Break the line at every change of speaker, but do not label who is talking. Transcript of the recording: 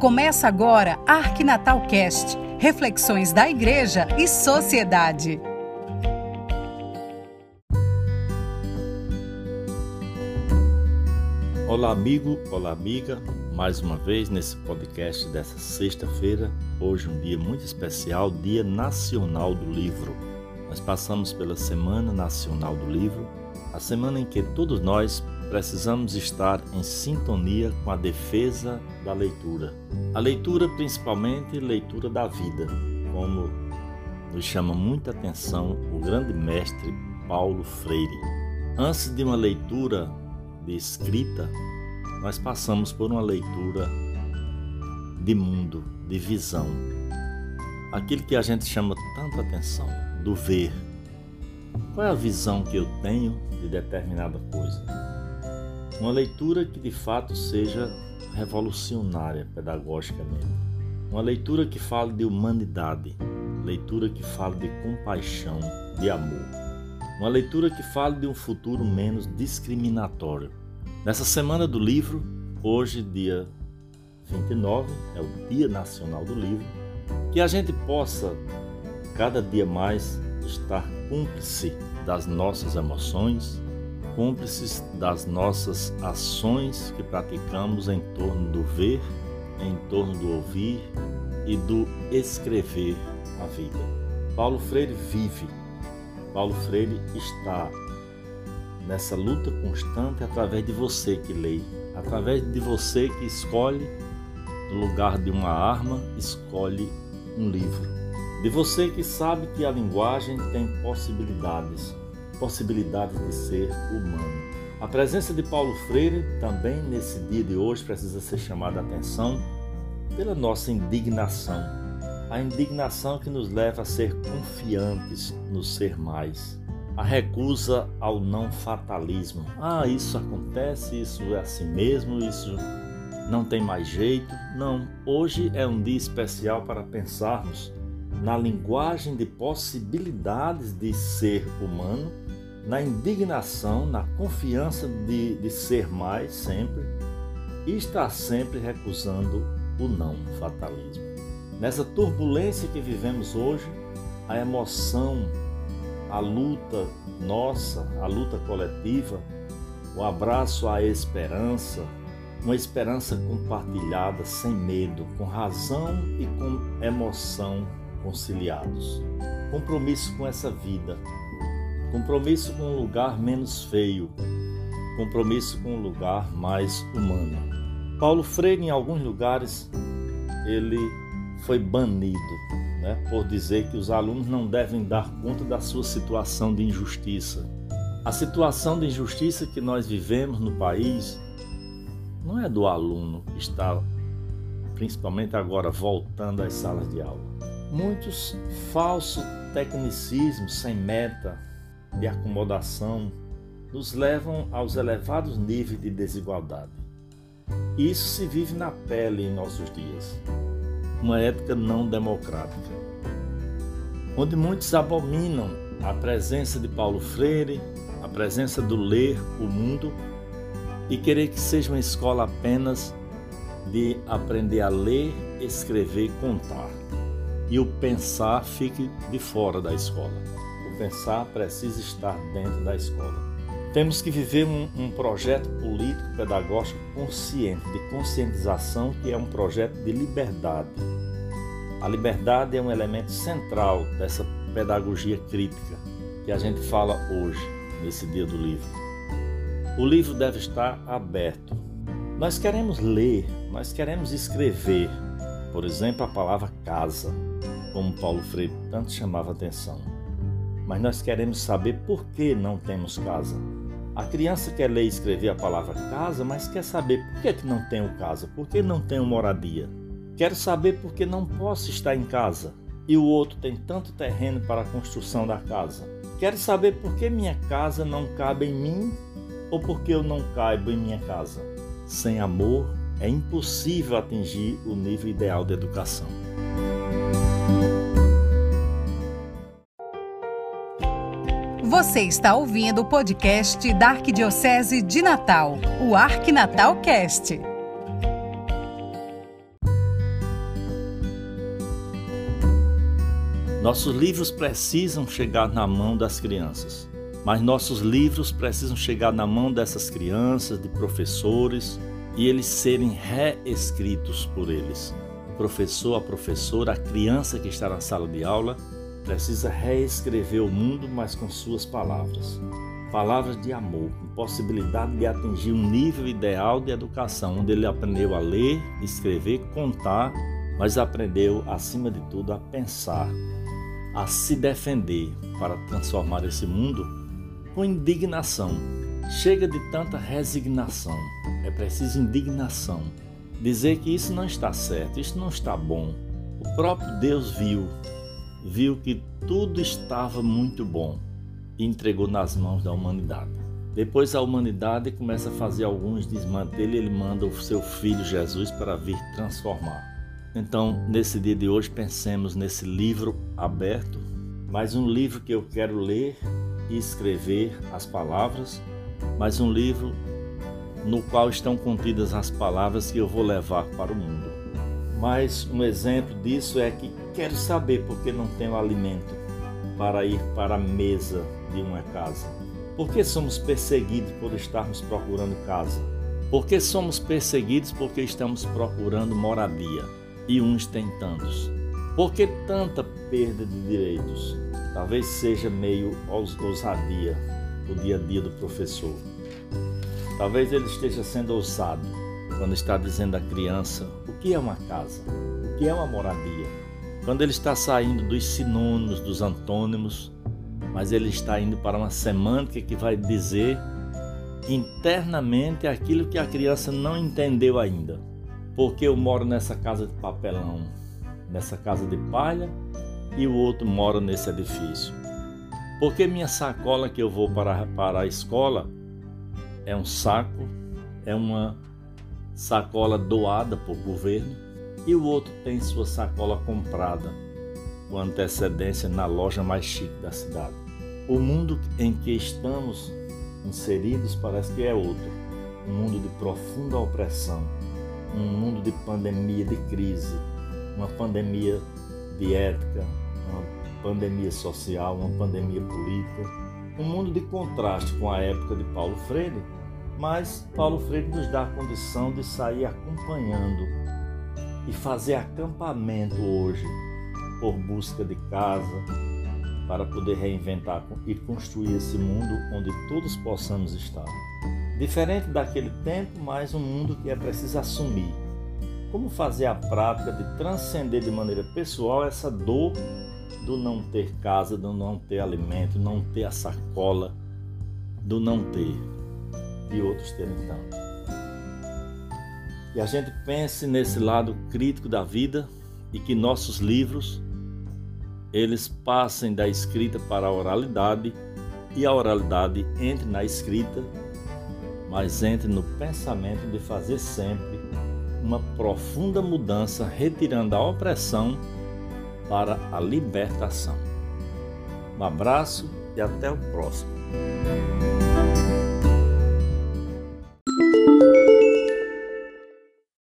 Começa agora Arquinatal Cast, reflexões da igreja e sociedade.
Olá amigo, olá amiga, mais uma vez nesse podcast dessa sexta-feira, hoje um dia muito especial, Dia Nacional do Livro. Nós passamos pela Semana Nacional do Livro, a semana em que todos nós precisamos estar em sintonia com a defesa da leitura. A leitura, principalmente leitura da vida, como nos chama muita atenção o grande mestre Paulo Freire. Antes de uma leitura de escrita, nós passamos por uma leitura de mundo, de visão. Aquilo que a gente chama tanta atenção, do ver. Qual é a visão que eu tenho de determinada coisa? Uma leitura que de fato seja revolucionária pedagogicamente. Uma leitura que fale de humanidade, leitura que fale de compaixão, de amor. Uma leitura que fale de um futuro menos discriminatório. Nessa semana do livro, hoje, dia 29, é o Dia Nacional do Livro, que a gente possa cada dia mais estar cúmplice das nossas emoções, cúmplices das nossas ações que praticamos em torno do ver, em torno do ouvir e do escrever a vida. Paulo Freire vive, Paulo Freire está nessa luta constante através de você que lê, através de você que escolhe, no lugar de uma arma, escolhe um livro. De você que sabe que a linguagem tem possibilidades, possibilidade de ser humano. A presença de Paulo Freire também nesse dia de hoje precisa ser chamada a atenção pela nossa indignação. A indignação que nos leva a ser confiantes no ser mais. A recusa ao não fatalismo. Ah, isso acontece, isso é assim mesmo, isso não tem mais jeito. Não, hoje é um dia especial para pensarmos na linguagem de possibilidades de ser humano na indignação, na confiança de, de ser mais sempre e estar sempre recusando o não fatalismo. Nessa turbulência que vivemos hoje, a emoção, a luta nossa, a luta coletiva, o abraço à esperança, uma esperança compartilhada, sem medo, com razão e com emoção conciliados. Compromisso com essa vida, Compromisso com um lugar menos feio. Compromisso com um lugar mais humano. Paulo Freire, em alguns lugares, ele foi banido né, por dizer que os alunos não devem dar conta da sua situação de injustiça. A situação de injustiça que nós vivemos no país não é do aluno que está, principalmente agora, voltando às salas de aula. Muitos falsos tecnicismos sem meta, de acomodação nos levam aos elevados níveis de desigualdade. E isso se vive na pele em nossos dias. Uma ética não democrática, onde muitos abominam a presença de Paulo Freire, a presença do ler o mundo e querer que seja uma escola apenas de aprender a ler, escrever e contar. E o pensar fique de fora da escola pensar precisa estar dentro da escola. Temos que viver um, um projeto político pedagógico consciente, de conscientização, que é um projeto de liberdade. A liberdade é um elemento central dessa pedagogia crítica que a gente fala hoje, nesse dia do livro. O livro deve estar aberto. Nós queremos ler, nós queremos escrever, por exemplo, a palavra casa, como Paulo Freire tanto chamava atenção mas nós queremos saber por que não temos casa. A criança quer ler e escrever a palavra casa, mas quer saber por que, que não tenho casa, por que não tenho moradia. Quero saber por que não posso estar em casa e o outro tem tanto terreno para a construção da casa. Quero saber por que minha casa não cabe em mim ou por que eu não caibo em minha casa. Sem amor, é impossível atingir o nível ideal de educação.
Você está ouvindo o podcast da Arquidiocese de Natal, o Arquinatalcast.
Nossos livros precisam chegar na mão das crianças, mas nossos livros precisam chegar na mão dessas crianças, de professores, e eles serem reescritos por eles. O professor, a professora, a criança que está na sala de aula precisa reescrever o mundo, mas com suas palavras. Palavras de amor, possibilidade de atingir um nível ideal de educação, onde ele aprendeu a ler, escrever, contar, mas aprendeu, acima de tudo, a pensar, a se defender para transformar esse mundo com indignação. Chega de tanta resignação, é preciso indignação. Dizer que isso não está certo, isso não está bom. O próprio Deus viu, viu que tudo estava muito bom e entregou nas mãos da humanidade. Depois a humanidade começa a fazer alguns desmantelos e ele manda o seu filho Jesus para vir transformar. Então, nesse dia de hoje, pensemos nesse livro aberto, mais um livro que eu quero ler e escrever as palavras, mais um livro no qual estão contidas as palavras que eu vou levar para o mundo. Mas um exemplo disso é que quero saber por que não tenho alimento para ir para a mesa de uma casa. Por que somos perseguidos por estarmos procurando casa? Por que somos perseguidos porque estamos procurando moradia? e uns têm tantos. Por que tanta perda de direitos? Talvez seja meio ousadia o dia a dia do professor. Talvez ele esteja sendo ousado quando está dizendo à criança que é uma casa, o que é uma moradia. Quando ele está saindo dos sinônimos, dos antônimos, mas ele está indo para uma semântica que vai dizer internamente aquilo que a criança não entendeu ainda porque eu moro nessa casa de papelão, nessa casa de palha, e o outro mora nesse edifício. Porque minha sacola que eu vou para, para a escola é um saco, é uma sacola doada por governo, e o outro tem sua sacola comprada com antecedência na loja mais chique da cidade. O mundo em que estamos inseridos parece que é outro, um mundo de profunda opressão um mundo de pandemia, de crise, uma pandemia de ética, uma pandemia social, uma pandemia política, um mundo de contraste com a época de Paulo Freire, mas Paulo Freire nos dá a condição de sair acompanhando e fazer acampamento hoje por busca de casa para poder reinventar e construir esse mundo onde todos possamos estar. Diferente daquele tempo, mas um mundo que é preciso assumir. Como fazer a prática de transcender de maneira pessoal essa dor do não ter casa, do não ter alimento, não ter a sacola, do não ter e outros terem tanto. E a gente pense nesse lado crítico da vida e que nossos livros eles passem da escrita para a oralidade e a oralidade entre na escrita mas entre no pensamento de fazer sempre uma profunda mudança, retirando a opressão para a libertação. Um abraço e até o próximo.